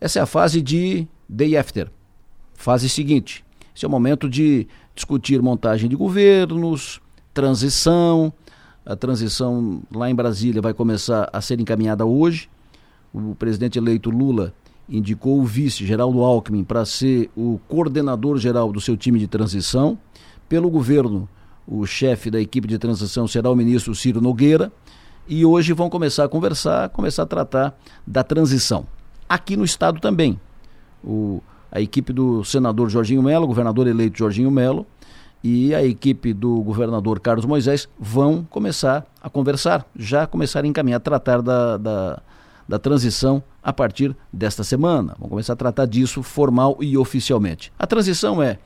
Essa é a fase de day after, fase seguinte. Esse é o momento de discutir montagem de governos, transição. A transição lá em Brasília vai começar a ser encaminhada hoje. O presidente eleito Lula indicou o vice Geraldo Alckmin para ser o coordenador geral do seu time de transição. Pelo governo, o chefe da equipe de transição será o ministro Ciro Nogueira. E hoje vão começar a conversar, começar a tratar da transição. Aqui no estado também. O, a equipe do senador Jorginho Melo, governador eleito Jorginho Melo, e a equipe do governador Carlos Moisés vão começar a conversar, já começar a encaminhar, a tratar da, da, da transição a partir desta semana. Vamos começar a tratar disso formal e oficialmente. A transição é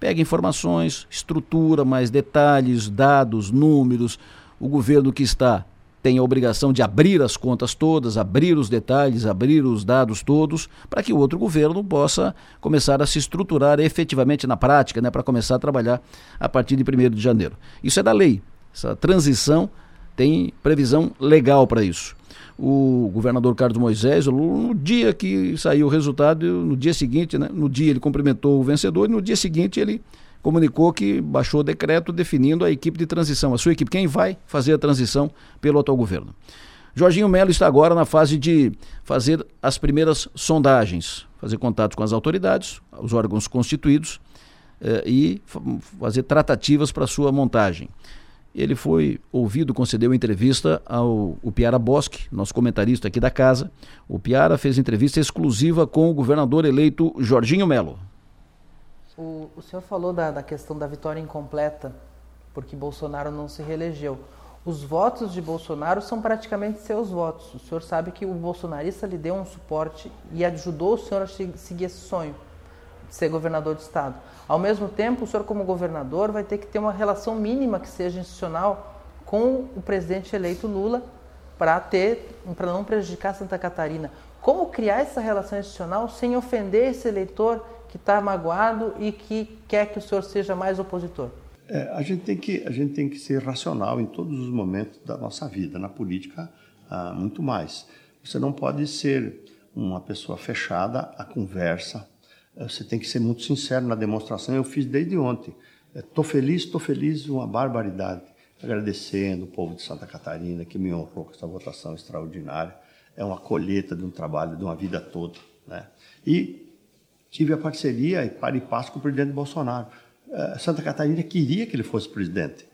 pega informações, estrutura, mais detalhes, dados, números. O governo que está tem a obrigação de abrir as contas todas, abrir os detalhes, abrir os dados todos, para que o outro governo possa começar a se estruturar efetivamente na prática, né, para começar a trabalhar a partir de 1 de janeiro. Isso é da lei. Essa transição tem previsão legal para isso. O governador Carlos Moisés, no dia que saiu o resultado, no dia seguinte, né, no dia ele cumprimentou o vencedor e no dia seguinte ele comunicou que baixou o decreto definindo a equipe de transição, a sua equipe, quem vai fazer a transição pelo atual governo. Jorginho Melo está agora na fase de fazer as primeiras sondagens, fazer contatos com as autoridades, os órgãos constituídos eh, e fazer tratativas para sua montagem. Ele foi ouvido, concedeu entrevista ao o Piara Bosque, nosso comentarista aqui da casa. O Piara fez entrevista exclusiva com o governador eleito Jorginho Melo. O, o senhor falou da, da questão da vitória incompleta, porque Bolsonaro não se reelegeu. Os votos de Bolsonaro são praticamente seus votos. O senhor sabe que o bolsonarista lhe deu um suporte e ajudou o senhor a seguir esse sonho de ser governador de estado. Ao mesmo tempo, o senhor como governador vai ter que ter uma relação mínima que seja institucional com o presidente eleito Lula para ter, para não prejudicar Santa Catarina. Como criar essa relação institucional sem ofender esse eleitor que está magoado e que quer que o senhor seja mais opositor? É, a, gente tem que, a gente tem que ser racional em todos os momentos da nossa vida, na política, ah, muito mais. Você não pode ser uma pessoa fechada à conversa, é, você tem que ser muito sincero na demonstração. Eu fiz desde ontem. Estou é, feliz, estou feliz, uma barbaridade. Agradecendo o povo de Santa Catarina que me honrou com essa votação extraordinária. É uma colheita de um trabalho de uma vida toda. Né? E tive a parceria e par e passo com o presidente Bolsonaro. Uh, Santa Catarina queria que ele fosse presidente.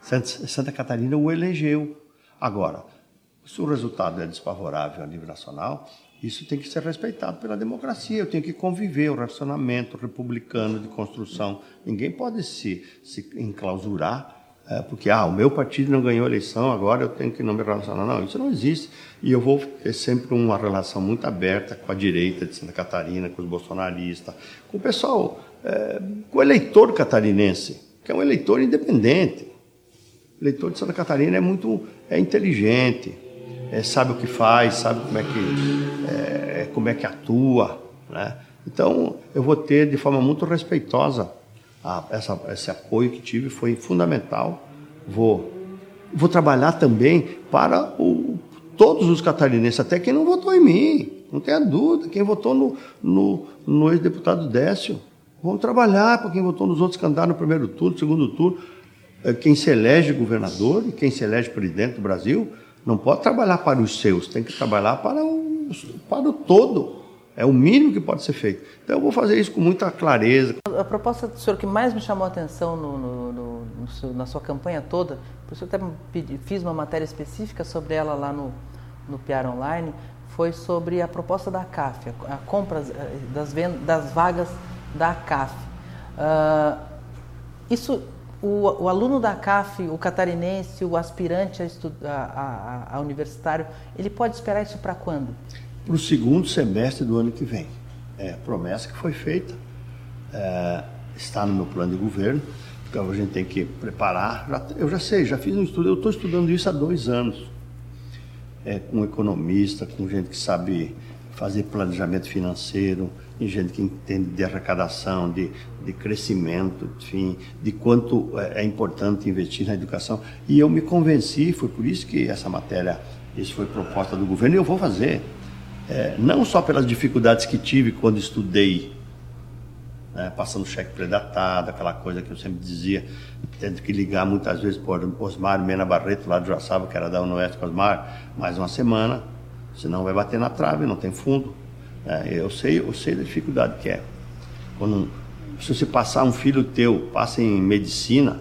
Santa Catarina o elegeu. Agora, se o resultado é desfavorável a nível nacional, isso tem que ser respeitado pela democracia. Eu tenho que conviver o relacionamento republicano de construção. Ninguém pode se, se enclausurar é, porque ah, o meu partido não ganhou a eleição, agora eu tenho que não me relacionar. Não, isso não existe. E eu vou ter sempre uma relação muito aberta com a direita de Santa Catarina, com os bolsonaristas, com o pessoal, é, com o eleitor catarinense, que é um eleitor independente. O eleitor de Santa Catarina é muito é inteligente, é, sabe o que faz, sabe como é que, é, como é que atua. Né? Então, eu vou ter de forma muito respeitosa a, essa, esse apoio que tive foi fundamental. Vou, vou trabalhar também para o, todos os catarinenses, até quem não votou em mim, não tenha dúvida, quem votou no, no, no ex-deputado Décio. Vamos trabalhar para quem votou nos outros candidatos no primeiro turno, segundo turno. É, quem se elege governador e quem se elege presidente do Brasil não pode trabalhar para os seus, tem que trabalhar para o, para o todo. É o mínimo que pode ser feito. Então eu vou fazer isso com muita clareza. A proposta do senhor que mais me chamou a atenção no, no, no, no seu, na sua campanha toda, por isso eu até pedi, fiz uma matéria específica sobre ela lá no, no PR Online, foi sobre a proposta da CAF, a, compra eh, das, das vagas da CAF. Uh, isso, o, o, aluno da CAF, o catarinense, o aspirante a, a, a universitário, ele pode esperar isso para quando? Para o segundo semestre do ano que vem. É promessa que foi feita, é, está no meu plano de governo, então a gente tem que preparar. Já, eu já sei, já fiz um estudo, eu estou estudando isso há dois anos, é, com economista, com gente que sabe fazer planejamento financeiro, gente que entende de arrecadação, de, de crescimento, enfim, de quanto é, é importante investir na educação. E eu me convenci, foi por isso que essa matéria, isso foi proposta do governo, e eu vou fazer é, não só pelas dificuldades que tive quando estudei, né, passando cheque predatado, aquela coisa que eu sempre dizia, tendo que ligar muitas vezes por Osmar Mena Barreto, lá de Joaçaba, que era da Unoeste Osmar, mais uma semana, senão vai bater na trave, não tem fundo. É, eu sei, eu sei da dificuldade que é. Quando, se você passar um filho teu, passa em medicina,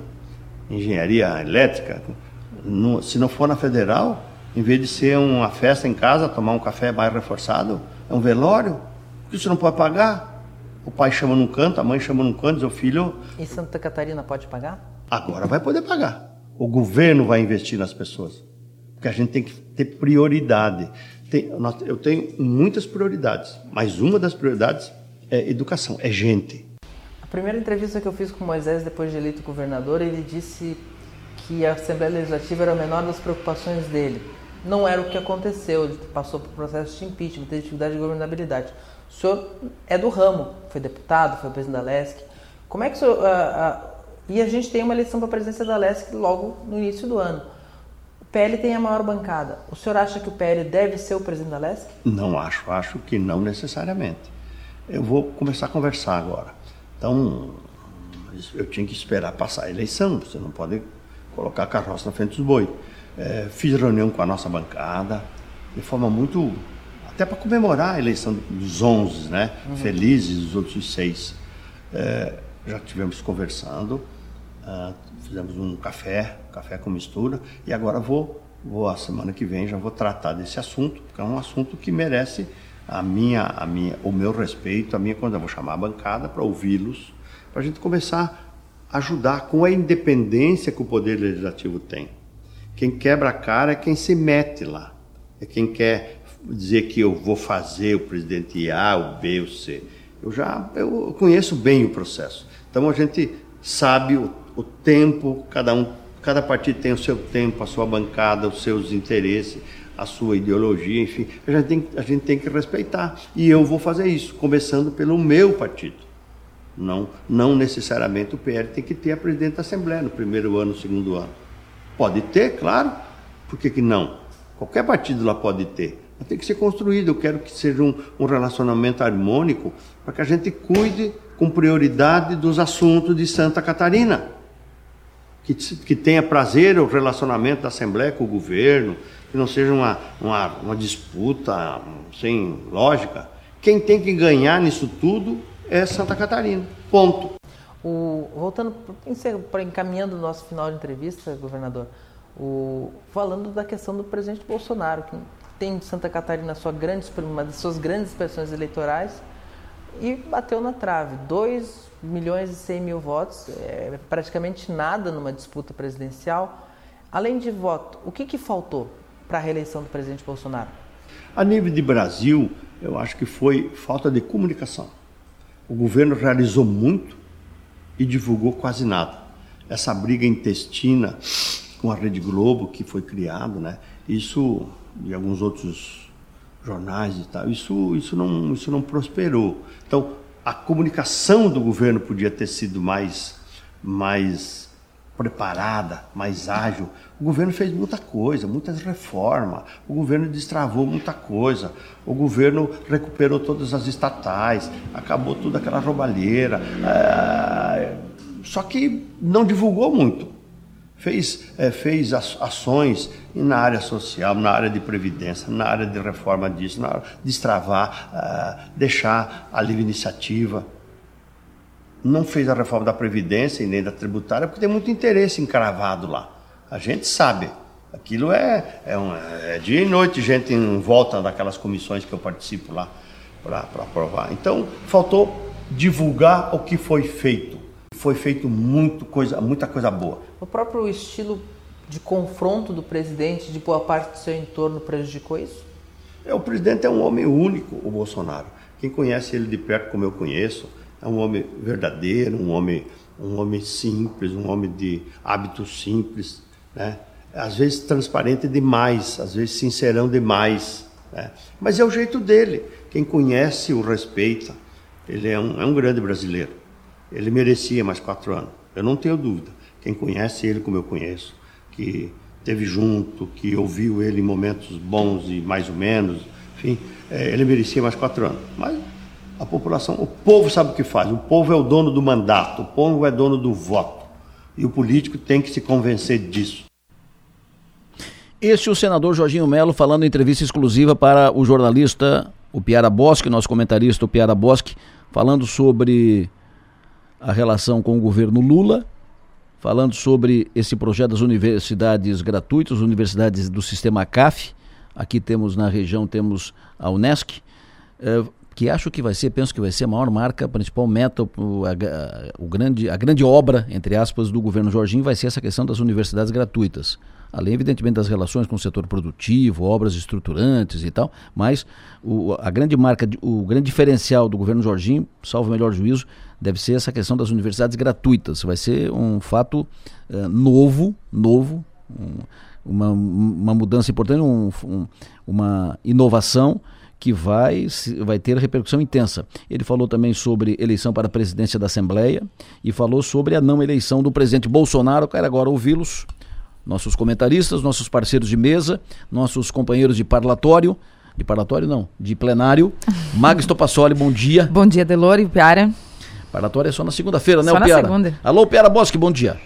engenharia elétrica, se não for na federal, em vez de ser uma festa em casa, tomar um café mais reforçado, é um velório, que você não pode pagar. O pai chama num canto, a mãe chama num canto, diz o filho. E Santa Catarina pode pagar? Agora vai poder pagar. O governo vai investir nas pessoas. Porque a gente tem que ter prioridade. Tem, eu tenho muitas prioridades, mas uma das prioridades é educação, é gente. A primeira entrevista que eu fiz com Moisés depois de eleito governador, ele disse que a Assembleia Legislativa era a menor das preocupações dele. Não era o que aconteceu, ele passou por processo de impeachment, teve dificuldade de governabilidade. O senhor é do ramo, foi deputado, foi presidente da LESC. Como é que o senhor. Uh, uh, e a gente tem uma eleição para a presidência da LESC logo no início do ano. O PL tem a maior bancada. O senhor acha que o PL deve ser o presidente da LESC? Não acho, acho que não necessariamente. Eu vou começar a conversar agora. Então, eu tinha que esperar passar a eleição, você não pode colocar a carroça na frente dos bois. É, fiz reunião com a nossa bancada, de forma muito. até para comemorar a eleição dos 11, né? Uhum. Felizes os outros seis. É, já tivemos conversando, uh, fizemos um café, café com mistura, e agora vou, vou, a semana que vem, já vou tratar desse assunto, porque é um assunto que merece a minha, a minha, o meu respeito, a minha quando eu vou chamar a bancada para ouvi-los, para a gente começar a ajudar com a independência que o poder legislativo tem. Quem quebra a cara é quem se mete lá, é quem quer dizer que eu vou fazer o presidente A, o B, o C. Eu já eu conheço bem o processo. Então a gente sabe o, o tempo, cada um, cada partido tem o seu tempo, a sua bancada, os seus interesses a sua ideologia, enfim, a gente, tem, a gente tem que respeitar. E eu vou fazer isso, começando pelo meu partido. Não, não necessariamente o PL tem que ter a presidente da Assembleia no primeiro ano, no segundo ano. Pode ter, claro. Por que, que não? Qualquer partido lá pode ter. Mas tem que ser construído. Eu quero que seja um, um relacionamento harmônico para que a gente cuide com prioridade dos assuntos de Santa Catarina. Que, que tenha prazer o relacionamento da Assembleia com o governo, que não seja uma, uma, uma disputa sem lógica. Quem tem que ganhar nisso tudo é Santa Catarina. Ponto. O, voltando, para encaminhando o nosso final de entrevista, governador, o, falando da questão do presidente Bolsonaro, que tem Santa Catarina sua grande, uma das suas grandes expressões eleitorais e bateu na trave. 2 milhões e 100 mil votos, é praticamente nada numa disputa presidencial. Além de voto, o que, que faltou? para a reeleição do presidente Bolsonaro? A nível de Brasil, eu acho que foi falta de comunicação. O governo realizou muito e divulgou quase nada. Essa briga intestina com a Rede Globo que foi criado, né? Isso e alguns outros jornais e tal, isso, isso, não, isso não prosperou. Então, a comunicação do governo podia ter sido mais, mais preparada, mais ágil. O governo fez muita coisa, muitas reformas. O governo destravou muita coisa. O governo recuperou todas as estatais, acabou toda aquela roubalheira. É... Só que não divulgou muito. Fez, é, fez ações na área social, na área de previdência, na área de reforma disso, na área de destravar, é, deixar a livre iniciativa não fez a reforma da Previdência e nem da tributária porque tem muito interesse encravado lá. A gente sabe. Aquilo é, é, um, é dia e noite gente em volta daquelas comissões que eu participo lá para aprovar. Então, faltou divulgar o que foi feito. Foi feito muito coisa, muita coisa boa. O próprio estilo de confronto do presidente de boa parte do seu entorno prejudicou isso? É, o presidente é um homem único, o Bolsonaro. Quem conhece ele de perto como eu conheço, é um homem verdadeiro, um homem, um homem simples, um homem de hábitos simples, né? Às vezes transparente demais, às vezes sincerão demais, né? Mas é o jeito dele. Quem conhece o respeita. Ele é um, é um grande brasileiro. Ele merecia mais quatro anos. Eu não tenho dúvida. Quem conhece ele como eu conheço, que teve junto, que ouviu ele em momentos bons e mais ou menos, enfim, é, ele merecia mais quatro anos. Mas a população, o povo sabe o que faz. O povo é o dono do mandato, o povo é dono do voto. E o político tem que se convencer disso. Este é o senador Jorginho Melo falando em entrevista exclusiva para o jornalista, o Piara Bosque, nosso comentarista, o Piara Bosque, falando sobre a relação com o governo Lula, falando sobre esse projeto das universidades gratuitas, universidades do sistema CAF. Aqui temos na região temos a Unesc, eh, que acho que vai ser, penso que vai ser a maior marca, a principal meta, o, a, o grande, a grande obra, entre aspas, do governo Jorginho vai ser essa questão das universidades gratuitas. Além, evidentemente, das relações com o setor produtivo, obras estruturantes e tal, mas o, a grande marca, o grande diferencial do governo Jorginho, salvo o melhor juízo, deve ser essa questão das universidades gratuitas. Vai ser um fato uh, novo, novo, um, uma, uma mudança importante, um, um, uma inovação que vai, vai ter repercussão intensa. Ele falou também sobre eleição para a presidência da Assembleia e falou sobre a não eleição do presidente Bolsonaro. Quero agora ouvi-los, nossos comentaristas, nossos parceiros de mesa, nossos companheiros de parlatório. De parlatório não, de plenário. Magis Topassoli, bom dia. Bom dia, Delore e Piara. Parlatório é só na segunda-feira, né, só o Piara? segunda. Alô, Piara Bosque, bom dia.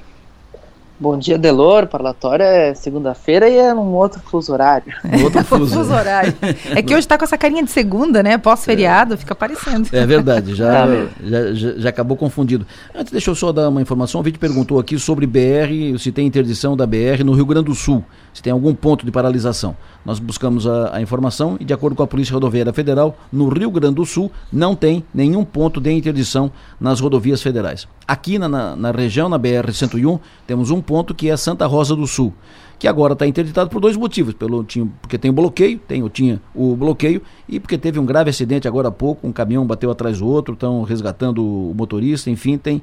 Bom dia, Delor. Parlatório é segunda-feira e é num outro fuso horário. Um outro fuso. fuso horário. É que hoje tá com essa carinha de segunda, né? Pós-feriado, fica parecendo. É verdade, já, já, já, já, acabou confundido. Antes, deixa eu só dar uma informação. O vídeo perguntou aqui sobre BR, se tem interdição da BR no Rio Grande do Sul, se tem algum ponto de paralisação. Nós buscamos a, a informação e, de acordo com a Polícia Rodoviária Federal, no Rio Grande do Sul não tem nenhum ponto de interdição nas rodovias federais. Aqui na, na, na região, na BR-101, temos um ponto que é Santa Rosa do Sul que agora está interditado por dois motivos, pelo tinha, porque tem o bloqueio, tem tinha o bloqueio e porque teve um grave acidente agora há pouco, um caminhão bateu atrás do outro, estão resgatando o motorista, enfim, tem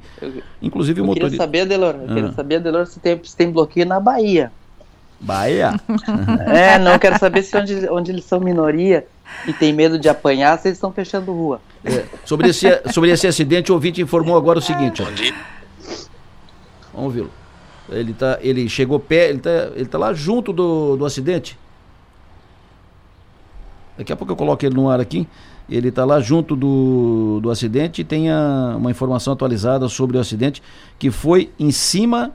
inclusive eu o motorista. Eu queria saber, Delor, eu ah. queria saber, Delor, se tem, se tem bloqueio na Bahia. Bahia? é, não quero saber se onde, onde eles são minoria e tem medo de apanhar, se eles estão fechando rua. É, sobre, esse, sobre esse acidente, o ouvinte informou agora o seguinte. Ó. Vamos ouvi-lo. Ele, tá, ele chegou pé, ele tá, ele tá lá junto do, do acidente. Daqui a pouco eu coloco ele no ar aqui. Ele está lá junto do, do acidente e tem a, uma informação atualizada sobre o acidente que foi em cima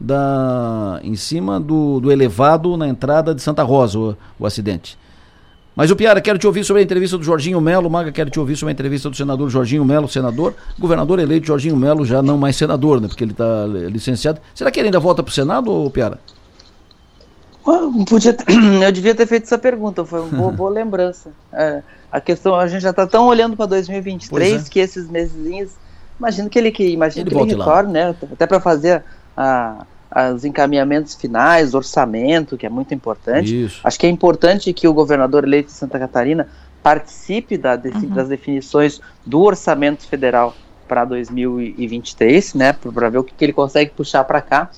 da em cima do, do elevado na entrada de Santa Rosa o, o acidente. Mas o Piara, quero te ouvir sobre a entrevista do Jorginho Melo. Maga, quero te ouvir sobre a entrevista do senador Jorginho Melo, senador. Governador eleito Jorginho Melo, já não mais senador, né? Porque ele está licenciado. Será que ele ainda volta para o Senado, ou Piara? Podia, eu devia ter feito essa pergunta, foi uma boa, boa lembrança. É, a questão, a gente já está tão olhando para 2023 é. que esses meses, imagino que ele que imagino ele que ele retorne, né? Até para fazer a, os encaminhamentos finais, orçamento, que é muito importante. Isso. Acho que é importante que o governador eleito de Santa Catarina participe da, uhum. das definições do orçamento federal para 2023, né, para ver o que, que, ele consegue puxar para cá.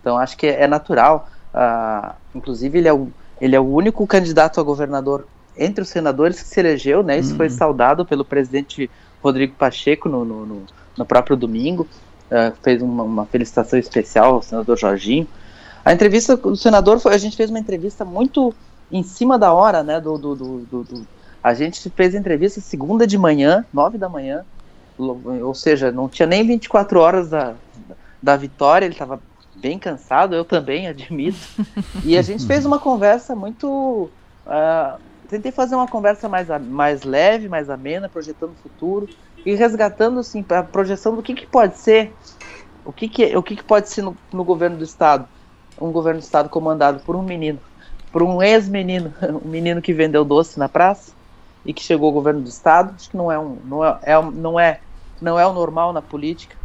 Então acho que é, é natural. Uh, inclusive ele é, o, ele é o único candidato a governador entre os senadores que se elegeu, né? Isso uhum. foi saudado pelo presidente Rodrigo Pacheco no, no, no, no próprio domingo uh, fez uma, uma, felicitação especial ao senador Jorginho. A entrevista do senador foi, a gente fez uma entrevista muito em cima da hora, né? Do, do, do, do a gente fez a entrevista segunda de manhã, nove da manhã, ou seja, não tinha nem 24 horas da, da vitória, ele estava bem cansado, eu também, admito. E a gente fez uma conversa muito. Uh, tentei fazer uma conversa mais, mais leve, mais amena, projetando o futuro e resgatando assim a projeção do que, que pode ser, o que, que o que, que pode ser no, no governo do estado, um governo do estado comandado por um menino, por um ex-menino, um menino que vendeu doce na praça e que chegou ao governo do estado. Acho que não é um, não é, é não é, não é o normal na política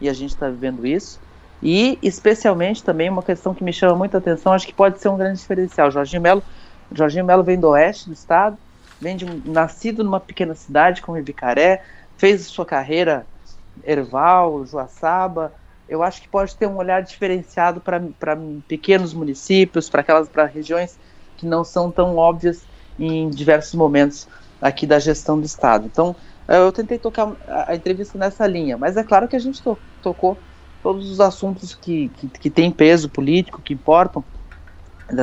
e a gente está vivendo isso. E especialmente também uma questão que me chama muita atenção, acho que pode ser um grande diferencial. Jorginho Melo, Jorginho Melo vem do oeste do estado, vem de nascido numa pequena cidade como Ibicaré, fez sua carreira Erval, Joaçaba, eu acho que pode ter um olhar diferenciado para pequenos municípios, para aquelas para regiões que não são tão óbvias em diversos momentos aqui da gestão do estado. Então, eu tentei tocar a, a entrevista nessa linha, mas é claro que a gente to, tocou todos os assuntos que, que, que têm peso político, que importam,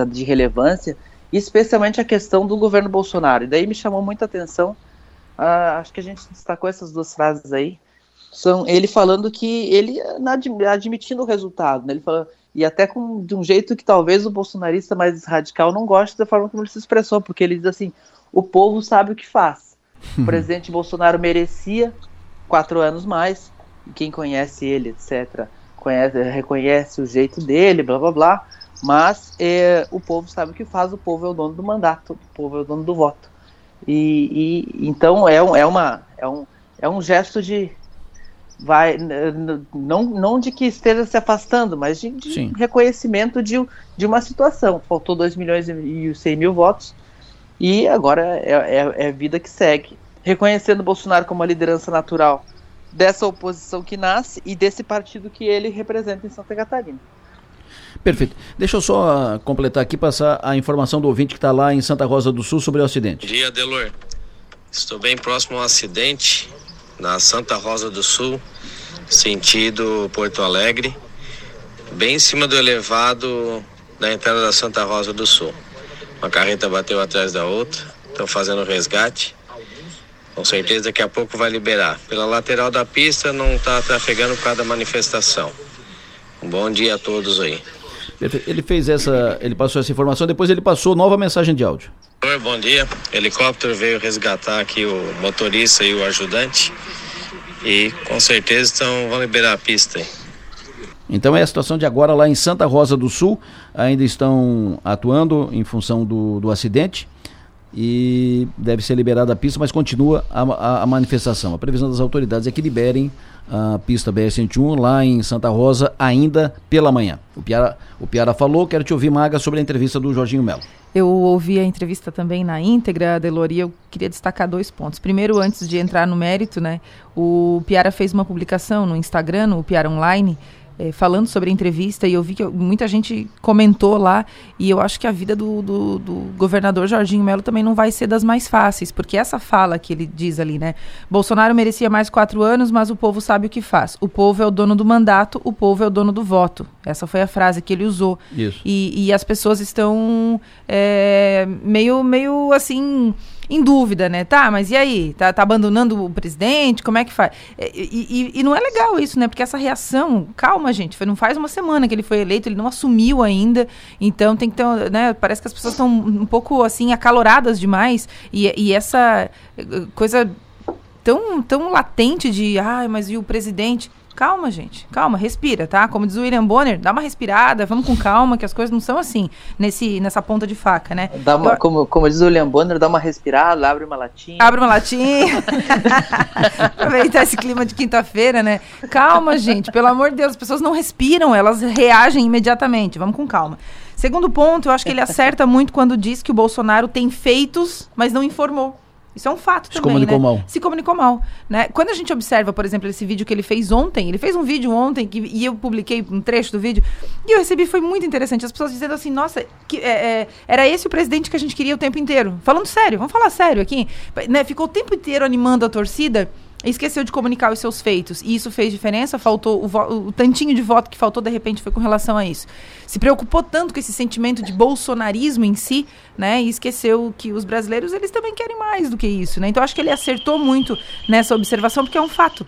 de relevância, especialmente a questão do governo Bolsonaro. E daí me chamou muita atenção, uh, acho que a gente destacou essas duas frases aí, são ele falando que ele admitindo o resultado, né? ele falou, e até com, de um jeito que talvez o bolsonarista mais radical não goste da forma como ele se expressou, porque ele diz assim, o povo sabe o que faz. O presidente Bolsonaro merecia quatro anos mais, quem conhece ele, etc., conhece, reconhece o jeito dele, blá blá blá, mas é, o povo sabe o que faz, o povo é o dono do mandato, o povo é o dono do voto. E, e então é, um, é, uma, é, um, é um gesto de. Vai, não, não de que esteja se afastando, mas de, de reconhecimento de, de uma situação. Faltou 2 milhões e 100 mil votos e agora é, é, é vida que segue. Reconhecendo Bolsonaro como a liderança natural dessa oposição que nasce e desse partido que ele representa em Santa Catarina. Perfeito. Deixa eu só uh, completar aqui, passar a informação do ouvinte que está lá em Santa Rosa do Sul sobre o acidente. Bom dia, Delor. Estou bem próximo ao acidente na Santa Rosa do Sul, sentido Porto Alegre, bem em cima do elevado da entrada da Santa Rosa do Sul. Uma carreta bateu atrás da outra, estão fazendo resgate. Com certeza daqui a pouco vai liberar. Pela lateral da pista não está trafegando por causa da manifestação. Um bom dia a todos aí. Ele fez essa, ele passou essa informação, depois ele passou nova mensagem de áudio. Bom dia. O helicóptero veio resgatar aqui o motorista e o ajudante. E com certeza então vão liberar a pista aí. Então é a situação de agora lá em Santa Rosa do Sul. Ainda estão atuando em função do, do acidente e deve ser liberada a pista, mas continua a, a, a, manifestação. A previsão das autoridades é que liberem a pista BR-101 lá em Santa Rosa ainda pela manhã. O Piara, o Piara falou, quero te ouvir, Maga, sobre a entrevista do Jorginho Melo. Eu ouvi a entrevista também na íntegra, Delori, eu queria destacar dois pontos. Primeiro, antes de entrar no mérito, né, o Piara fez uma publicação no Instagram, no Piara Online, é, falando sobre a entrevista e eu vi que muita gente comentou lá e eu acho que a vida do, do, do governador Jorginho Melo também não vai ser das mais fáceis, porque essa fala que ele diz ali, né? Bolsonaro merecia mais quatro anos, mas o povo sabe o que faz. O povo é o dono do mandato, o povo é o dono do voto. Essa foi a frase que ele usou. Isso. E, e as pessoas estão é, meio, meio assim em dúvida, né? Tá, mas e aí? Tá, tá abandonando o presidente? Como é que faz? E, e, e, não é legal isso, né? Porque essa reação, calma, gente, foi, não faz uma semana que ele foi eleito, ele não assumiu ainda, então tem que ter, né? Parece que as pessoas estão um pouco, assim, acaloradas demais, e, e essa eh, coisa tão, tão latente de, ah, mas e o presidente? Calma, gente. Calma, respira, tá? Como diz o William Bonner, dá uma respirada, vamos com calma, que as coisas não são assim, nesse, nessa ponta de faca, né? Dá uma, Eu... como, como diz o William Bonner, dá uma respirada, abre uma latinha. Abre uma latinha. Aproveitar esse clima de quinta-feira, né? Calma, gente, pelo amor de Deus, as pessoas não respiram, elas reagem imediatamente. Vamos com calma. Segundo ponto, eu acho que ele acerta muito quando diz que o Bolsonaro tem feitos, mas não informou. Isso é um fato Se também, comunicou né? mal. Se comunicou mal, né? Quando a gente observa, por exemplo, esse vídeo que ele fez ontem, ele fez um vídeo ontem que, e eu publiquei um trecho do vídeo e eu recebi, foi muito interessante, as pessoas dizendo assim, nossa, que, é, é, era esse o presidente que a gente queria o tempo inteiro. Falando sério, vamos falar sério aqui. Né? Ficou o tempo inteiro animando a torcida esqueceu de comunicar os seus feitos. E isso fez diferença, faltou o, o, tantinho de voto que faltou, de repente, foi com relação a isso. Se preocupou tanto com esse sentimento de bolsonarismo em si, né? E esqueceu que os brasileiros, eles também querem mais do que isso, né? Então, acho que ele acertou muito nessa observação, porque é um fato.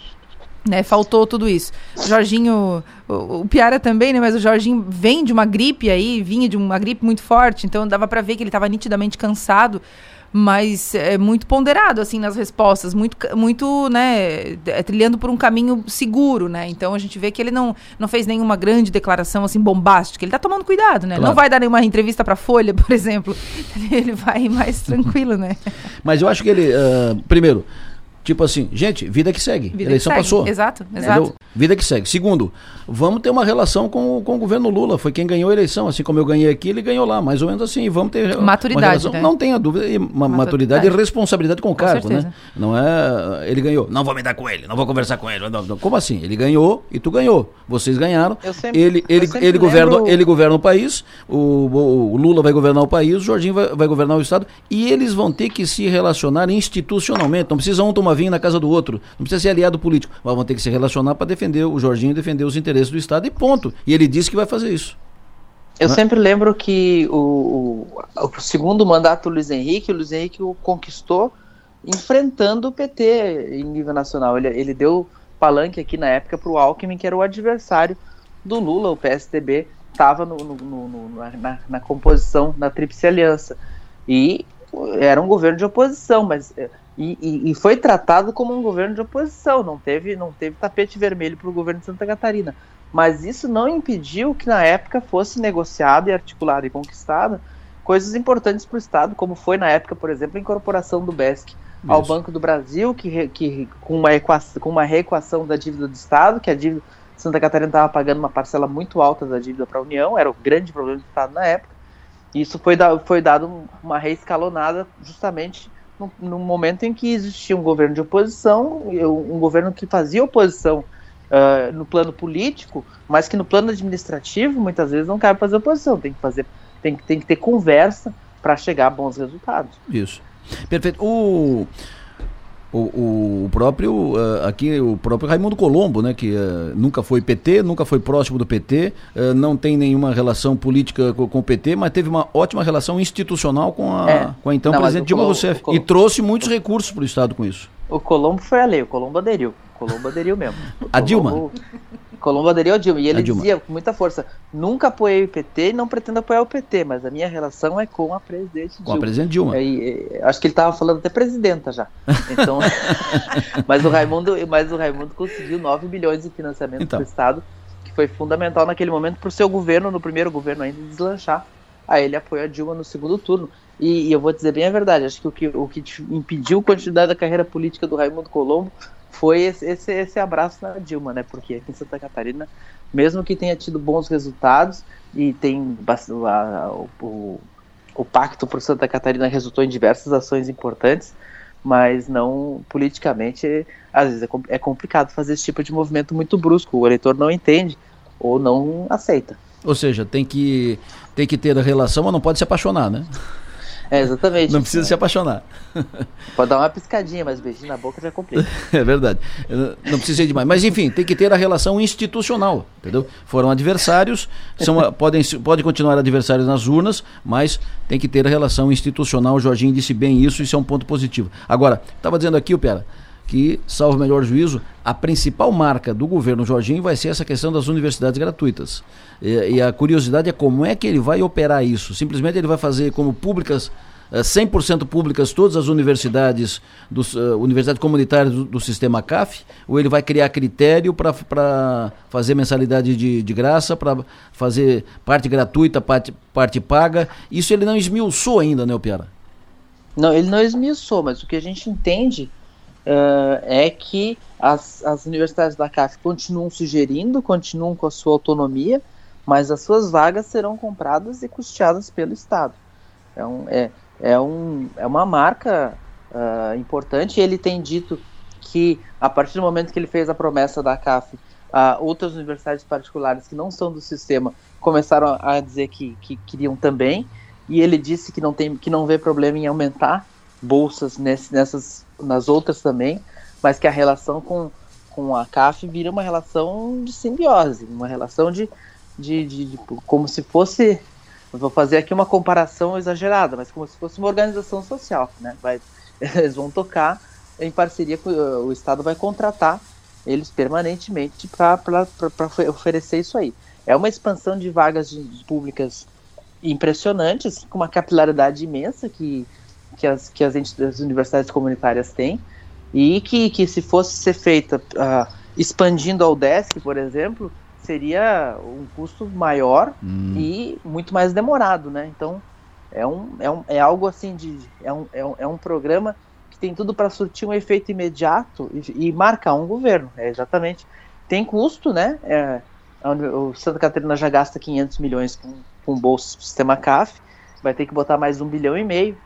Né, faltou tudo isso. O Jorginho, o, o, Piara também, né? Mas o Jorginho vem de uma gripe aí, vinha de uma gripe muito forte, então dava para ver que ele estava nitidamente cansado mas é muito ponderado assim nas respostas, muito muito, né, é, trilhando por um caminho seguro, né? Então a gente vê que ele não, não fez nenhuma grande declaração assim bombástica. Ele está tomando cuidado, né? Claro. Não vai dar nenhuma entrevista para Folha, por exemplo. Ele vai mais tranquilo, né? Mas eu acho que ele, uh, primeiro, Tipo assim, gente, vida que segue. Vida Eleição que segue. passou. Exato, exato. Entendeu? Vida que segue. Segundo, vamos ter uma relação com, com o governo Lula. Foi quem ganhou a eleição. Assim como eu ganhei aqui, ele ganhou lá. Mais ou menos assim. Vamos ter maturidade. Né? Não tenha dúvida. E, maturidade. maturidade e responsabilidade com o com cargo, né? certeza. né? Não é. Ele ganhou. Não vou me dar com ele, não vou conversar com ele. Não, não. Como assim? Ele ganhou e tu ganhou. Vocês ganharam. Eu sempre, ele ele, eu ele, governa, lembro... ele governa o país. O, o, Lula vai governar o país. O Jorginho vai, vai governar o Estado. E eles vão ter que se relacionar institucionalmente. Não precisa um tomar vinho na casa do outro. Não precisa ser aliado político. Mas vão ter que se relacionar para defender o Jorginho, defender os interesses do Estado e ponto. E ele disse que vai fazer isso. Eu né? sempre lembro que o, o, o, segundo mandato do Luiz Henrique, o Luiz Henrique o conquistou enfrentando o PT em nível nacional. Ele, ele deu palanque aqui na época para o Alckmin, que era o adversário do Lula, o PSDB estava na, na, composição da Tríplice Aliança. E era um governo de oposição, mas eh, e, e, e, foi tratado como um governo de oposição, não teve, não teve tapete vermelho para o governo de Santa Catarina. Mas isso não impediu que na época fosse negociado e articulado e conquistado coisas importantes para o Estado, como foi na época, por exemplo, a incorporação do BESC ao Banco do Brasil, que, que com, uma equação, com uma reequação da dívida do Estado, que a dívida Santa Catarina estava pagando uma parcela muito alta da dívida para a União, era o grande problema do Estado na época. E isso foi, da, foi dado uma reescalonada justamente no, no, momento em que existia um governo de oposição, um governo que fazia oposição uh, no plano político, mas que no plano administrativo muitas vezes não cabe fazer oposição, tem que fazer, tem, tem que ter conversa para chegar a bons resultados. Isso. Perfeito. O o, o próprio uh, aqui o próprio Raimundo Colombo, né, que uh, nunca foi PT, nunca foi próximo do PT, uh, eh, não tem nenhuma relação política com, com, o PT, mas teve uma ótima relação institucional com a, é. com a então não, presidente Dilma Rousseff e trouxe muitos recursos para o estado com isso. O Colombo foi a lei, o Colombo aderiu. O Colombo aderiu mesmo. O a Dilma? Colombo aderiu ao Dilma. E ele dizia com muita força: nunca apoiei o PT e não pretendo apoiar o PT, mas a minha relação é com a presidente Dilma. Com a presidente Dilma. E, e, acho que ele estava falando até presidenta já. Então, mas, o Raimundo, mas o Raimundo conseguiu 9 bilhões de financiamento então. para o Estado, que foi fundamental naquele momento para o seu governo, no primeiro governo ainda, deslanchar. Aí ele apoiou a Dilma no segundo turno. E, e, eu vou dizer bem a verdade, acho que o que, o que impediu a continuidade da carreira política do Raimundo Colombo foi esse, esse, esse, abraço na Dilma, né? Porque aqui em Santa Catarina, mesmo que tenha tido bons resultados e tem a, a, o, o pacto por Santa Catarina resultou em diversas ações importantes, mas não politicamente, às vezes é, é complicado fazer esse tipo de movimento muito brusco. O eleitor não entende ou não aceita. Ou seja, tem que, tem que ter a relação, mas não pode se apaixonar, né? É, exatamente. Não precisa se apaixonar. Pode dar uma piscadinha, mas beijinho na boca já complica. É verdade. Não precisa ir demais. Mas enfim, tem que ter a relação institucional, entendeu? Foram adversários, são, podem, podem continuar adversários nas urnas, mas tem que ter a relação institucional. O Jorginho disse bem isso, isso é um ponto positivo. Agora, estava dizendo aqui, o Pera, que, salvo melhor juízo, a principal marca do governo Jorginho vai ser essa questão das universidades gratuitas. E, e, a curiosidade é como é que ele vai operar isso. Simplesmente ele vai fazer como públicas, 100% eh, públicas, todas as universidades, dos, uh, universidades comunitárias do, do, sistema CAF, ou ele vai criar critério para fazer mensalidade de, de graça, para fazer parte gratuita, parte, parte paga. Isso ele não esmiuçou ainda, né, Piara? Não, ele não esmiuçou, mas o que a gente entende uh, é que as, as universidades da CAF continuam sugerindo, continuam com a sua autonomia, mas as suas vagas serão compradas e custeadas pelo Estado. É, um, é, é, um, é uma marca uh, importante. Ele tem dito que, a partir do momento que ele fez a promessa da CAF, uh, outras universidades particulares que não são do sistema começaram a dizer que, que queriam também. E ele disse que não, tem, que não vê problema em aumentar bolsas nesse, nessas, nas outras também, mas que a relação com, com a CAF vira uma relação de simbiose, uma relação de, de, de, de como se fosse vou fazer aqui uma comparação exagerada, mas como se fosse uma organização social, né? Vai, eles vão tocar em parceria com o Estado vai contratar eles permanentemente para oferecer isso aí. É uma expansão de vagas de, de públicas impressionante, assim, com uma capilaridade imensa que, que, as, que as, as universidades comunitárias têm e que, que se fosse ser feita uh, expandindo ao DESC, por exemplo, seria um custo maior hum. e muito mais demorado, né? Então é, um, é, um, é algo assim de é um, é um, é um programa que tem tudo para surtir um efeito imediato e, e, marcar um governo. É exatamente tem custo, né? É, o Santa Catarina já gasta 500 milhões com, com o bolso do sistema CAF, vai ter que botar mais um bilhão e meio,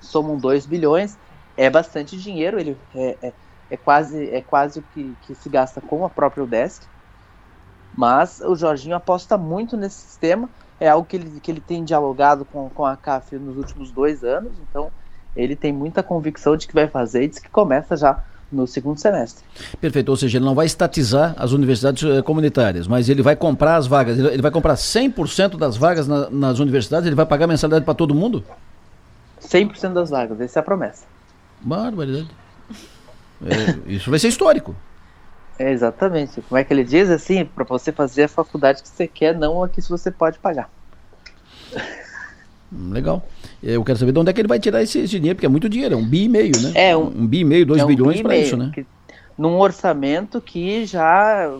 somam 2 bilhões, é bastante dinheiro, ele é, é, é, quase é quase o que, que se gasta com a própria UDESC. Mas o Jorginho aposta muito nesse sistema, é algo que ele, que ele tem dialogado com, com a CAF nos últimos dois anos, então ele tem muita convicção de que vai fazer e diz que começa já no segundo semestre. Perfeito, ou seja, ele não vai estatizar as universidades eh, comunitárias, mas ele vai comprar as vagas, ele, vai comprar 100% das vagas na, nas universidades, ele vai pagar mensalidade para todo mundo? 100% das vagas, essa é a promessa. Barbaridade. É, isso vai ser histórico. É, exatamente. Como é que ele diz assim? Para você fazer a faculdade que você quer, não a que você pode pagar. Legal. Eu quero saber de onde é que ele vai tirar esse, esse dinheiro, porque é muito dinheiro, é um bi e meio, né? É um, um bi e meio, dois é um bilhões bi para isso, né? Que, num orçamento que já,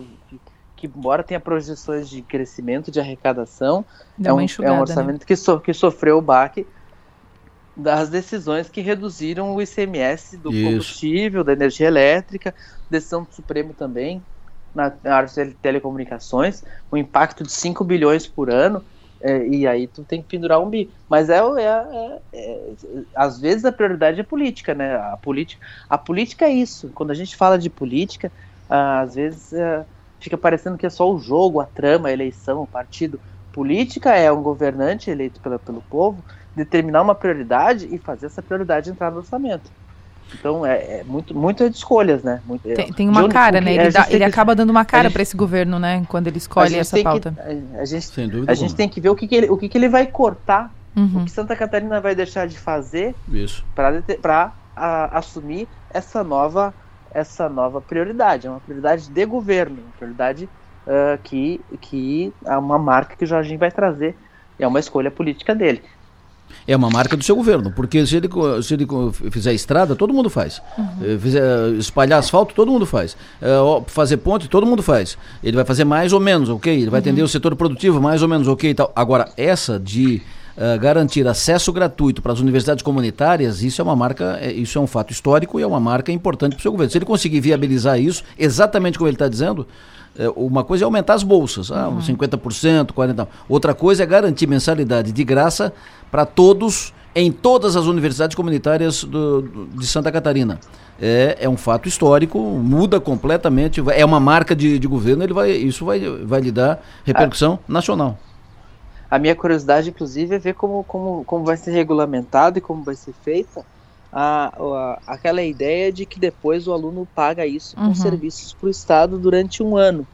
que embora tenha projeções de crescimento, de arrecadação, é um, é um né? orçamento que, so, que sofreu o baque das decisões que reduziram o ICMS do Isso. combustível, da energia elétrica, decisão do Supremo também, na, área de tele- telecomunicações, um impacto de 5 bilhões por ano, é, e aí tu tem que pendurar um bi. Mas é, é, é- é- às vezes a prioridade é política, né? A política, a política é isso. Quando a gente fala de política, às vezes é, fica parecendo que é só o jogo, a trama, a eleição, o partido. Política é um governante eleito pela, pelo povo determinar uma prioridade e fazer essa prioridade entrar no orçamento. Então é, é muito, muito de escolhas, né? Muito, é, Tem, tem de uma onde- cara, o né? Ele, gente dá- tem ele que- acaba dando uma cara para esse governo, né? Quando ele a escolhe gente essa tem que- pauta. a, a gente, Sem dúvida. a gente tem que ver o que, que, ele, o que, que ele vai cortar, o Uhum. que Santa Catarina vai deixar de fazer para assumir essa nova essa nova prioridade. É uma prioridade de governo, uma prioridade ah, que, que é uma marca que o Jorginho vai trazer. É uma escolha política dele. É uma marca do seu governo, porque se ele, se ele fizer estrada, todo mundo faz. Eh, Fizer, espalhar asfalto, todo mundo faz. Eh, fazer ponte, todo mundo faz. Ele vai fazer mais ou menos, ok? Ele vai atender o setor produtivo, mais ou menos, ok e tal. Agora, essa de eh, garantir acesso gratuito para as universidades comunitárias, isso é uma marca, é- isso é um fato histórico e é uma marca importante para o seu governo. Se ele conseguir viabilizar isso, exatamente como ele está dizendo, uma coisa é aumentar as bolsas, ah, uns 50%, 40%. Outra coisa é garantir mensalidade de graça para todos em todas as universidades comunitárias do- do- de Santa Catarina. É, é um fato histórico, muda completamente, é uma marca de, de governo, ele vai, isso vai, vai lhe dar repercussão nacional. A minha curiosidade, inclusive, é ver como, como, como vai ser regulamentado e como vai ser feita a, a- aquela ideia de que depois o aluno paga isso com Uhum. serviços para o Estado durante um ano,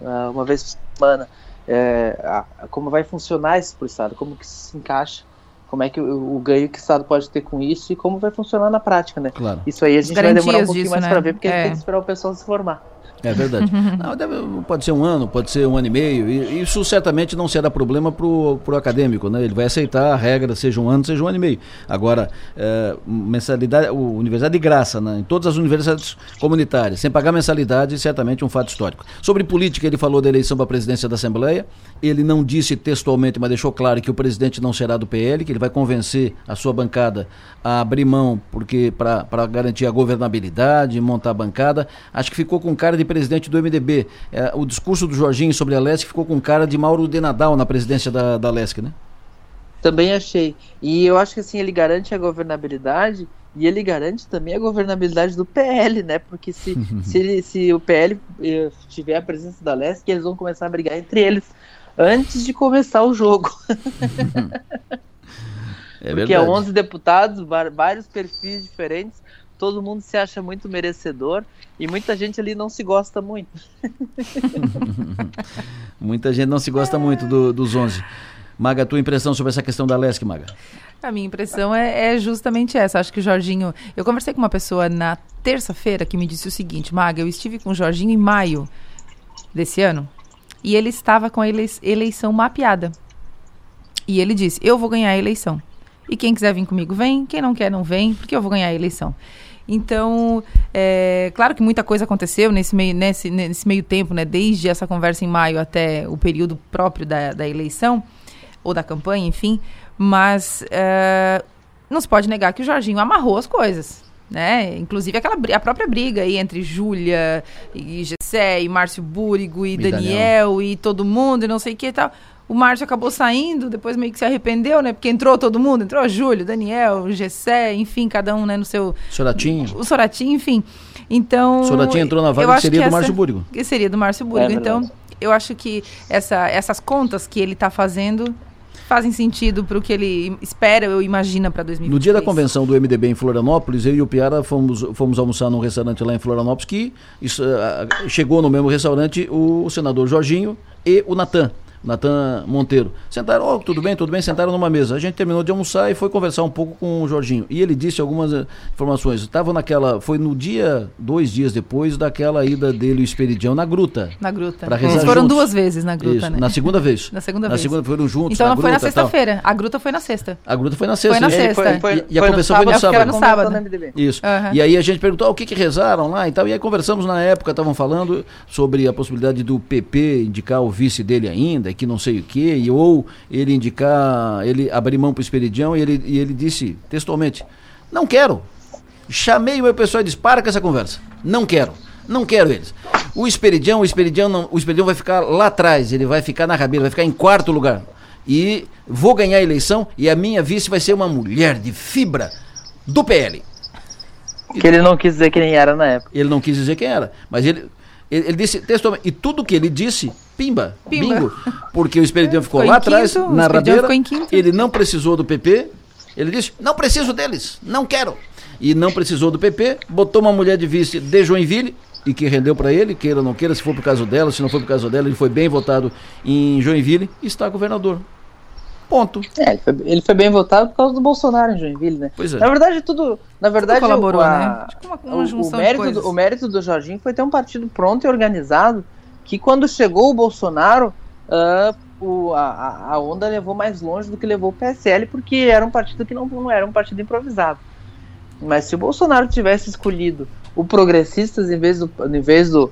ah, uma vez por semana. É, a- como vai funcionar isso para o Estado, como que isso se encaixa, como é que o, o ganho que o Estado pode ter com isso e como vai funcionar na prática, né? Claro. Isso aí a gente vai demorar um garantias pouquinho disso, mais né? para ver, porque É. tem que esperar o pessoal se formar. É verdade. Não, deve- pode ser um ano, pode ser um ano e meio. E isso certamente não será problema para o acadêmico, né? Ele vai aceitar a regra, seja um ano, seja um ano e meio. Agora, é, mensalidade, o, universidade de graça, né? em todas as universidades comunitárias, sem pagar mensalidade, certamente um fato histórico. Sobre política, ele falou da eleição para a presidência da Assembleia. Ele não disse textualmente, mas deixou claro que o presidente não será do PL, que ele vai convencer a sua bancada a abrir mão porque para garantir a governabilidade, montar a bancada. Acho que ficou com cara de presidente do MDB. É, o discurso do Jorginho sobre a LESC ficou com cara de Mauro de Nadal na presidência da, da LESC, né? Também achei. E eu acho que assim, ele garante a governabilidade e ele garante também a governabilidade do PL, né? Porque se, se, ele- se o PL eh, tiver a presença da LESC, eles vão começar a brigar entre eles antes de começar o jogo. É Porque é 11 deputados, vários perfis diferentes, todo mundo se acha muito merecedor e muita gente ali não se gosta muito. Muita gente não se gosta muito do- dos 11. Maga, tua impressão sobre essa questão da LESC, Maga? A minha impressão é, é justamente essa. Acho que o Jorginho. Eu conversei com uma pessoa na terça-feira que me disse o seguinte: Maga, eu estive com o Jorginho em maio desse ano e ele estava com a elei- eleição mapeada. E ele disse: Eu vou ganhar a eleição. E quem quiser vir comigo, vem. Quem não quer, não vem, porque eu vou ganhar a eleição. Então, é, claro que muita coisa aconteceu nesse meio, nesse, nesse meio tempo, né? Desde essa conversa em maio até o período próprio da, da eleição, ou da campanha, enfim. Mas é, não se pode negar que o Jorginho amarrou as coisas. Né? Inclusive aquela, a própria briga aí entre Júlia e Gessé e Márcio Búrigo e, E Daniel, Daniel. e todo mundo e não sei o que e tal. O Márcio acabou saindo, depois meio que se arrependeu, né? Porque entrou todo mundo, entrou Júlio, Daniel, Gessé, enfim, cada um né, no seu... Soratinho. O Soratinho, enfim. Então... Soratinho entrou na vaga que seria do essa- Márcio Búrigo. que seria do Márcio Búrigo. É então, verdade. eu acho que essa, essas contas que ele está fazendo fazem sentido para o que ele espera ou imagina para 2023. No dia da convenção do MDB em Florianópolis, eu e o Piara fomos, fomos almoçar num restaurante lá em Florianópolis que isso, uh, chegou no mesmo restaurante o, o senador Jorginho e o Natan. Natan Monteiro. Sentaram, oh, tudo bem, tudo bem, sentaram numa mesa. A gente terminou de almoçar e foi conversar um pouco com o Jorginho. E ele disse algumas uh, informações. Estava naquela, foi no dia, dois dias depois daquela ida dele o Esperidião na gruta. Na gruta. Pra rezar Eles foram juntos. duas vezes na gruta, Isso, né? Na segunda vez. Na segunda na vez. segunda foram juntos. Então na não foi na gruta tal. sexta-feira. A gruta foi na sexta. A gruta foi na sexta. Foi na sexta. Foi, foi, E- e a foi convenção foi no sábado. era No sábado. Isso. Aham. E aí a gente perguntou ah, o que, que rezaram lá e tal. E aí conversamos na época, estavam falando sobre a possibilidade do PP indicar o vice dele ainda, que não sei o quê, e ou ele indicar, ele abrir mão para o Esperidião, e ele, e ele disse textualmente: Não quero. Chamei o meu pessoal e disse: Para com essa conversa. Não quero. Não quero eles. O Esperidião, o Esperidião, não, o Esperidião vai ficar lá atrás, ele vai ficar na rabeira, vai ficar em quarto lugar. E vou ganhar a eleição e a minha vice vai ser uma mulher de fibra do PL. Que ele não quis dizer quem era na época. Ele não quis dizer quem era, mas ele, ele, ele disse textualmente, e tudo que ele disse, pimba, Pimba. bingo, porque o Esperidião ficou Ficou lá atrás, na rabeira, ele não precisou do PP, ele disse, não preciso deles, não quero, e não precisou do PP, botou uma mulher de vice de Joinville, e que rendeu para ele, queira ou não queira, se for por causa dela, se não for por causa dela, ele foi bem votado em Joinville, e está governador. Ponto. É, ele foi, ele foi bem votado por causa do Bolsonaro em Joinville, né? Pois é. Na verdade, tudo. Na verdade, colaborou, o, a- né? Acho que uma- uma o- o, mérito do, o mérito do Jorginho foi ter um partido pronto e organizado que quando chegou o Bolsonaro, ah, o- a, a- a onda levou mais longe do que levou o PSL, porque era um partido que não, não era um partido improvisado. Mas se o Bolsonaro tivesse escolhido o Progressistas em vez do, em vez do,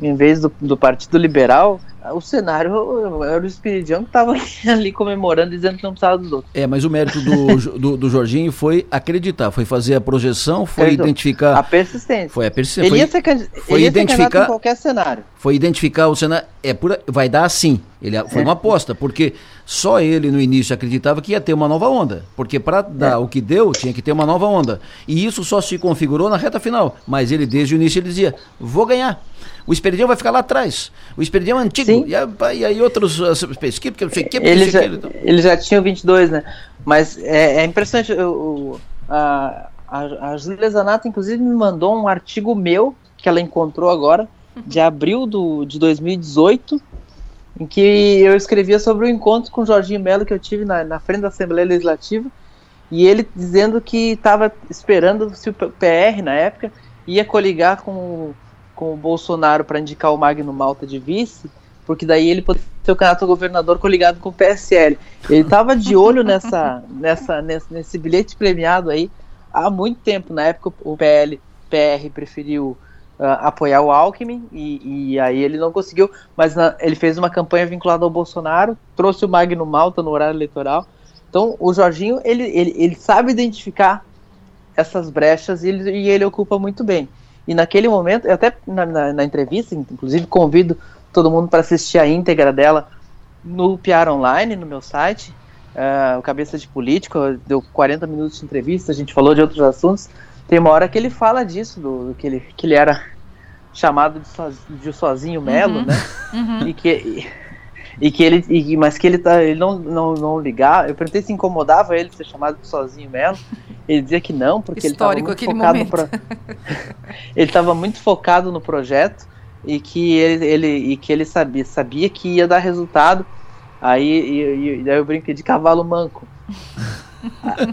em vez do, do Partido Liberal, o cenário era o Espiridião que estava ali comemorando, dizendo que não precisava dos outros. É, mas o mérito do, do, do Jorginho foi acreditar, foi fazer a projeção, foi Acreditou. identificar... A persistência. Foi a persistência. Ele ia ser, candi- foi ele identificar- em qualquer cenário. foi identificar o cenário. É pura, vai dar assim. Ele foi uma aposta, porque só ele no início acreditava que ia ter uma nova onda. Porque para dar o que deu, tinha que ter uma nova onda. E isso só se configurou na reta final. Mas ele, desde o início, ele dizia: vou ganhar. O Esperidião vai ficar lá atrás. O Esperidião é antigo. Sim. E, aí outros uh, pesquisas, não sei o que, Ele já, sei o que. ele já tinha o 22, né? Mas é, é impressionante. O, a, a, a Júlia Zanata, inclusive, me mandou um artigo meu, que ela encontrou agora, de abril do, de 2018, em que eu escrevia sobre o encontro com o Jorginho Melo que eu tive na, na frente da Assembleia Legislativa, e ele dizendo que estava esperando se o PR, na época, ia coligar com, com o Bolsonaro para indicar o Magno Malta de vice, porque daí ele poderia ter o candidato a governador coligado com o PSL. Ele estava de olho nessa, nessa, nesse, nesse bilhete premiado aí há muito tempo. Na época o PL, PR preferiu ah, apoiar o Alckmin e, e aí ele não conseguiu, mas na- ele fez uma campanha vinculada ao Bolsonaro, trouxe o Magno Malta no horário eleitoral. Então o Jorginho ele, ele, ele sabe identificar essas brechas e ele, e ele ocupa muito bem. E naquele momento, até na, na, na entrevista, inclusive convido todo mundo para assistir a íntegra dela no Piar Online, no meu site, ah, o Cabeça de Político, deu 40 minutos de entrevista, a gente falou de outros assuntos. Tem uma hora que ele fala disso, do, do que, ele, que ele era chamado de, soz- de sozinho Melo, né? E que, e, e que ele, e- mas que ele, tá, ele não, não, não ligava. Eu perguntei se incomodava ele ser chamado de sozinho Melo. Ele dizia que não, porque Histórico ele estava muito focado no pro- ele estava muito focado no projeto e que ele, ele, e que ele sabia, sabia que ia dar resultado. Aí e- e daí eu brinquei de cavalo manco.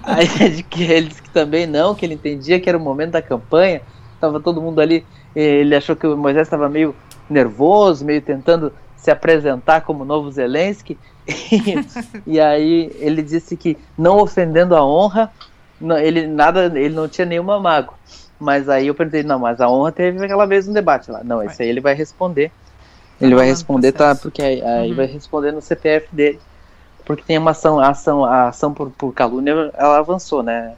Aí de que ele disse que também não, que ele entendia que era o momento da campanha, tava todo mundo ali, ele achou que o Moisés estava meio nervoso, meio tentando se apresentar como novo Zelensky, e, aí ele disse que não ofendendo a honra, não- ele nada, ele não tinha nenhuma mágoa. Mas aí eu perguntei, não, mas a honra teve aquela vez um debate lá. Não, esse aí ele vai responder. Ele Tá vai rolando responder, tá? Porque aí, aí Uhum. vai responder no CPF dele. Porque tem uma ação, a ação, a ação por, por calúnia, ela avançou, né?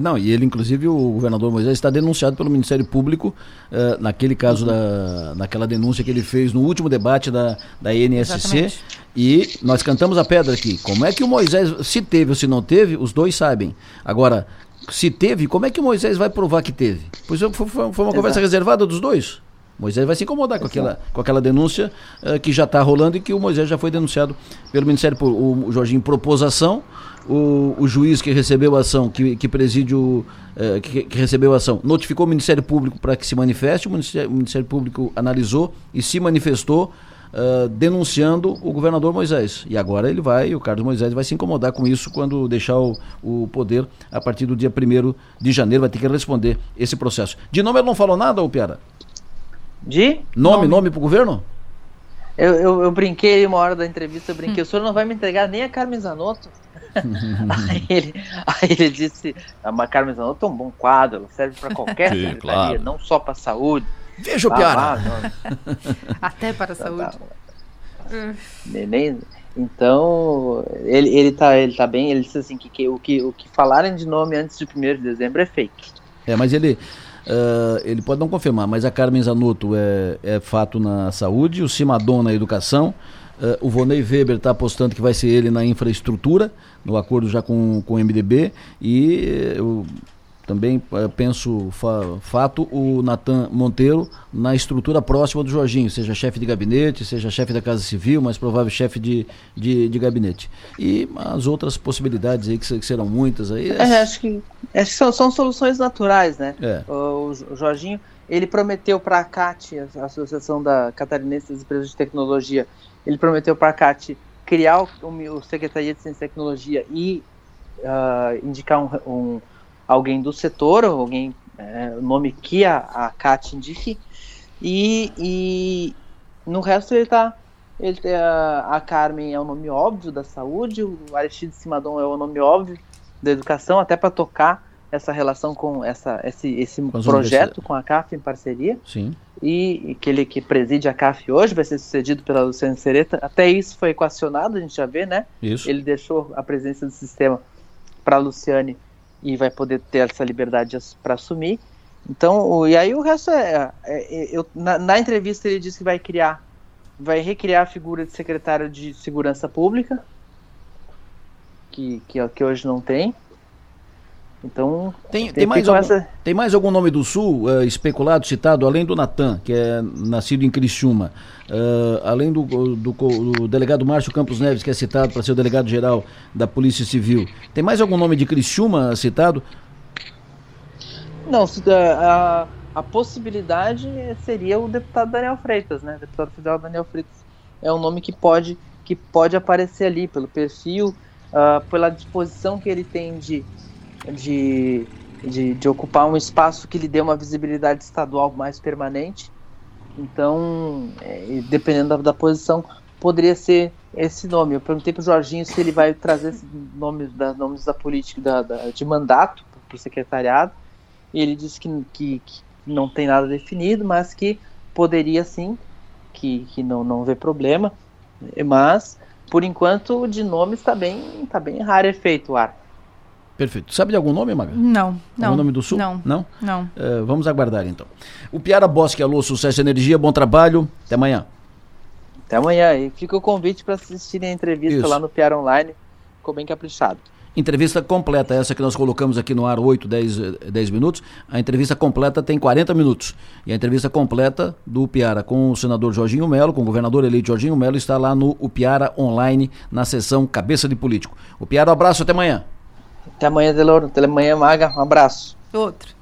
Não, e ele, inclusive, o governador Moisés está denunciado pelo Ministério Público eh, naquele caso da, naquela denúncia que ele fez no último debate da, da NSC. Exatamente. E nós cantamos a pedra aqui. Como é que o Moisés, se teve ou se não teve, os dois sabem. Agora, se teve, como é que o Moisés vai provar que teve? Pois foi, foi- foi uma conversa reservada dos dois. Moisés vai se incomodar com aquela, com aquela denúncia uh, que já está rolando e que o Moisés já foi denunciado pelo Ministério Público. O, Jorginho propôs ação, o, o, juiz que recebeu a ação, que, que preside o, uh, que, que, recebeu a ação, notificou o Ministério Público para que se manifeste, o Ministério, o Ministério Público analisou e se manifestou uh, denunciando o governador Moisés. E agora ele vai, o Carlos Moisés vai se incomodar com isso quando deixar o, o poder a partir do dia 1 de janeiro, vai ter que responder esse processo. De nome ele não falou nada, ô Piara? De? Nome, nome, para o governo? Eu, eu, eu, brinquei uma hora da entrevista, eu brinquei, hum. o senhor não vai me entregar nem a Carmen Zanotto? aí, ele, aí ele disse, a Carmen Zanotto é um bom quadro, ela serve para qualquer Sim, secretaria, claro. não só para saúde. Veja o Piara. Até para a saúde. Nem, então, ele, ele, tá, ele tá bem, ele disse assim que, que, o, que o que falarem de nome antes de 1 de dezembro é fake. É, mas ele, uh, ele pode não confirmar, mas a Carmen Zanotto é, é fato na saúde, o Simadon na educação, uh, o Vonei Weber está apostando que vai ser ele na infraestrutura, no acordo já com, com o MDB, e uh, também uh, penso fa fato o Natan Monteiro na estrutura próxima do Jorginho, seja chefe de gabinete, seja chefe da Casa Civil, mais provável chefe de, de, de gabinete. E as outras possibilidades aí, que, que serão muitas aí. É, acho que, acho que são, são soluções naturais, né? É. O, o, Jorginho, ele prometeu para a CAT, a Associação da Catarinense das Empresas de Tecnologia, ele prometeu para a CAT criar o, o Secretaria de Ciência e Tecnologia e uh, indicar um, um alguém do setor, alguém, é, o nome que a, a Kat indique, e, e no resto ele tá. Ele, a, a Carmen é o nome óbvio da saúde, o Aristide Simadon é o nome óbvio da educação, até para tocar essa relação com essa, esse, esse projeto com a CAF em parceria. Sim. E, e, que ele que preside a CAF hoje vai ser sucedido pela Luciana Sereta. Até isso foi equacionado, a gente já vê, né? Isso. Ele deixou a presença do sistema para a Luciane e vai poder ter essa liberdade para assumir. Então, o, e aí o resto é, é, é eu, na, na, entrevista ele disse que vai criar, vai recriar a figura de secretário de segurança pública, que, que, que hoje não tem. Então. Tem, tem, mais, algum, essa... tem mais algum nome do Sul uh, especulado, citado, além do Natan, que é nascido em Criciúma, uh, além do, do, do, delegado Márcio Campos Neves, que é citado para ser o delegado-geral da Polícia Civil. Tem mais algum nome de Criciúma citado? Não, a, a possibilidade seria o deputado Daniel Freitas, né? deputado federal Daniel Freitas. É um nome que pode, que pode aparecer ali, pelo perfil, uh, pela disposição que ele tem de de, de, de, ocupar um espaço que lhe dê uma visibilidade estadual mais permanente. Então, é, dependendo da, da, posição, poderia ser esse nome. Eu perguntei para o Jorginho se ele vai trazer esse nome, da, nomes da política da, da de mandato para o secretariado. E ele disse que, que, que, não tem nada definido, mas que poderia sim, que, que não, não vê problema. Mas, por enquanto, de nome está bem, tá bem rarefeito o ar. Perfeito. Sabe de algum nome, Maga? Não, não. Algum nome do Sul? Não. Não? Não. Uh, vamos aguardar então. O Piara Bosque, alô, sucesso e energia, bom trabalho. Até amanhã. Até amanhã. E fica o convite para assistirem a entrevista Isso. lá no Piara Online. Ficou bem caprichado. Entrevista completa, essa que nós colocamos aqui no ar 8, 10, 10 minutos. A entrevista completa tem 40 minutos. E a entrevista completa do Piara com o senador Jorginho Melo, com o governador eleito Jorginho Melo, está lá no Piara Online, na sessão Cabeça de Político. O Piara, um abraço, até amanhã. Até amanhã, Deloro. Até amanhã, Maga. Um abraço. Outro.